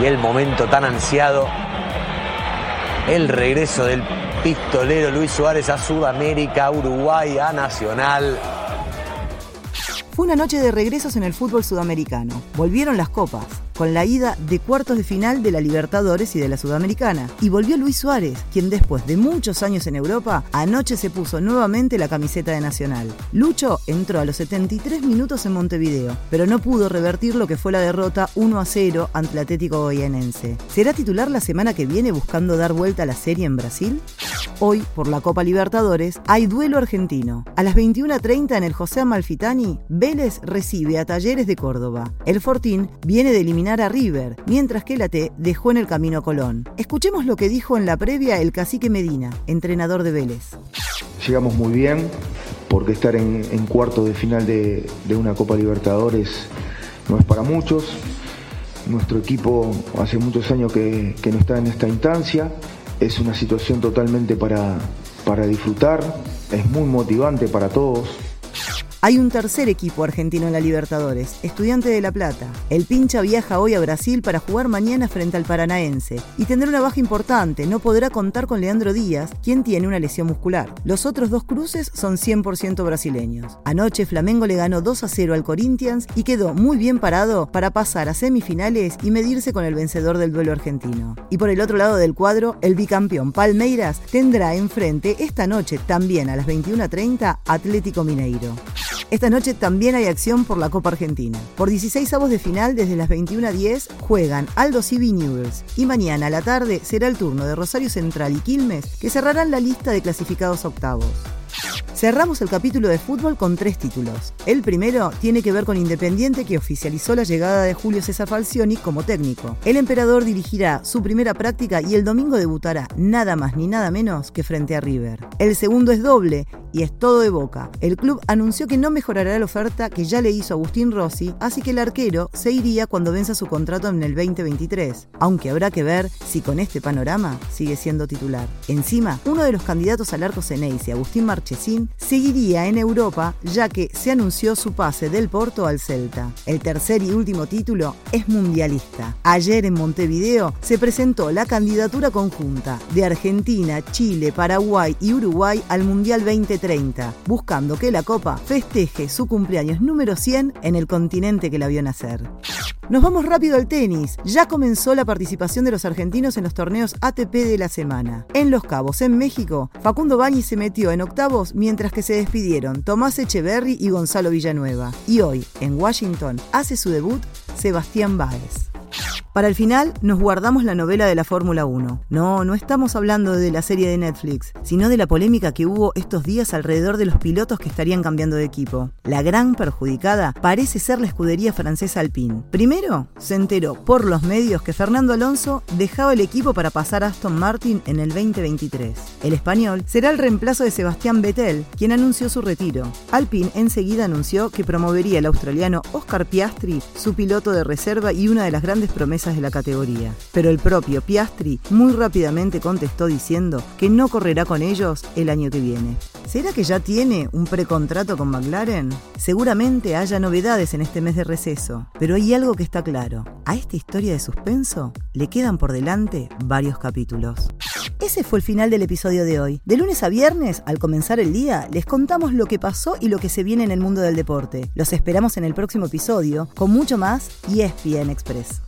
y el momento tan ansiado, el regreso del pistolero Luis Suárez a Sudamérica, Uruguay, a Nacional. Fue una noche de regresos en el fútbol sudamericano. Volvieron las copas con la ida de cuartos de final de la Libertadores y de la Sudamericana. Y volvió Luis Suárez, quien después de muchos años en Europa, anoche se puso nuevamente la camiseta de Nacional. Lucho entró a los 73 minutos en Montevideo, pero no pudo revertir lo que fue la derrota 1 a 0 ante el Atlético Goianense. ¿Será titular la semana que viene buscando dar vuelta a la serie en Brasil? Hoy, por la Copa Libertadores, hay duelo argentino. A las 21.30 en el José Amalfitani, Vélez recibe a Talleres de Córdoba. El Fortín viene de eliminar a River, mientras que la T dejó en el camino a Colón. Escuchemos lo que dijo en la previa el cacique Medina, entrenador de Vélez. Llegamos muy bien, porque estar en, cuarto de final de, una Copa Libertadores no es para muchos. Nuestro equipo hace muchos años que, no está en esta instancia. Es una situación totalmente para, para disfrutar, es muy motivante para todos. Hay un tercer equipo argentino en la Libertadores, Estudiante de La Plata. El pincha viaja hoy a Brasil para jugar mañana frente al Paranaense y tendrá una baja importante, no podrá contar con Leandro Díaz, quien tiene una lesión muscular. Los otros dos cruces son 100% brasileños. Anoche Flamengo le ganó 2 a 0 al Corinthians y quedó muy bien parado para pasar a semifinales y medirse con el vencedor del duelo argentino. Y por el otro lado del cuadro, el bicampeón Palmeiras tendrá enfrente esta noche también a las 21.30 Atlético Mineiro. Esta noche también hay acción por la Copa Argentina. Por 16 avos de final, desde las 21.10, juegan Aldo y Newells. Y mañana a la tarde será el turno de Rosario Central y Quilmes, que cerrarán la lista de clasificados octavos. Cerramos el capítulo de fútbol con tres títulos. El primero tiene que ver con Independiente que oficializó la llegada de Julio César Falcioni como técnico. El emperador dirigirá su primera práctica y el domingo debutará nada más ni nada menos que frente a River. El segundo es doble y es todo de boca. El club anunció que no mejorará la oferta que ya le hizo Agustín Rossi, así que el arquero se iría cuando venza su contrato en el 2023, aunque habrá que ver si con este panorama sigue siendo titular. Encima, uno de los candidatos al arco Ceneice, Agustín Marchesín, seguiría en Europa ya que se anunció su pase del Porto al Celta. El tercer y último título es mundialista. Ayer en Montevideo se presentó la candidatura conjunta de Argentina, Chile, Paraguay y Uruguay al Mundial 2030 buscando que la Copa festeje su cumpleaños número 100 en el continente que la vio nacer. Nos vamos rápido al tenis. Ya comenzó la participación de los argentinos en los torneos ATP de la semana. En Los Cabos, en México, Facundo Bañi se metió en octavos mientras que se despidieron Tomás Echeverry y Gonzalo Villanueva. Y hoy, en Washington, hace su debut Sebastián Báez. Para el final, nos guardamos la novela de la Fórmula 1. No, no estamos hablando de la serie de Netflix, sino de la polémica que hubo estos días alrededor de los pilotos que estarían cambiando de equipo. La gran perjudicada parece ser la escudería francesa Alpine. Primero, se enteró por los medios que Fernando Alonso dejaba el equipo para pasar a Aston Martin en el 2023. El español será el reemplazo de Sebastián Vettel, quien anunció su retiro. Alpine enseguida anunció que promovería al australiano Oscar Piastri, su piloto de reserva y una de las grandes de la categoría. Pero el propio Piastri muy rápidamente contestó diciendo que no correrá con ellos el año que viene. ¿Será que ya tiene un precontrato con McLaren? Seguramente haya novedades en este mes de receso, pero hay algo que está claro. A esta historia de suspenso le quedan por delante varios capítulos. Ese fue el final del episodio de hoy. De lunes a viernes, al comenzar el día, les contamos lo que pasó y lo que se viene en el mundo del deporte. Los esperamos en el próximo episodio con mucho más y ESPN Express.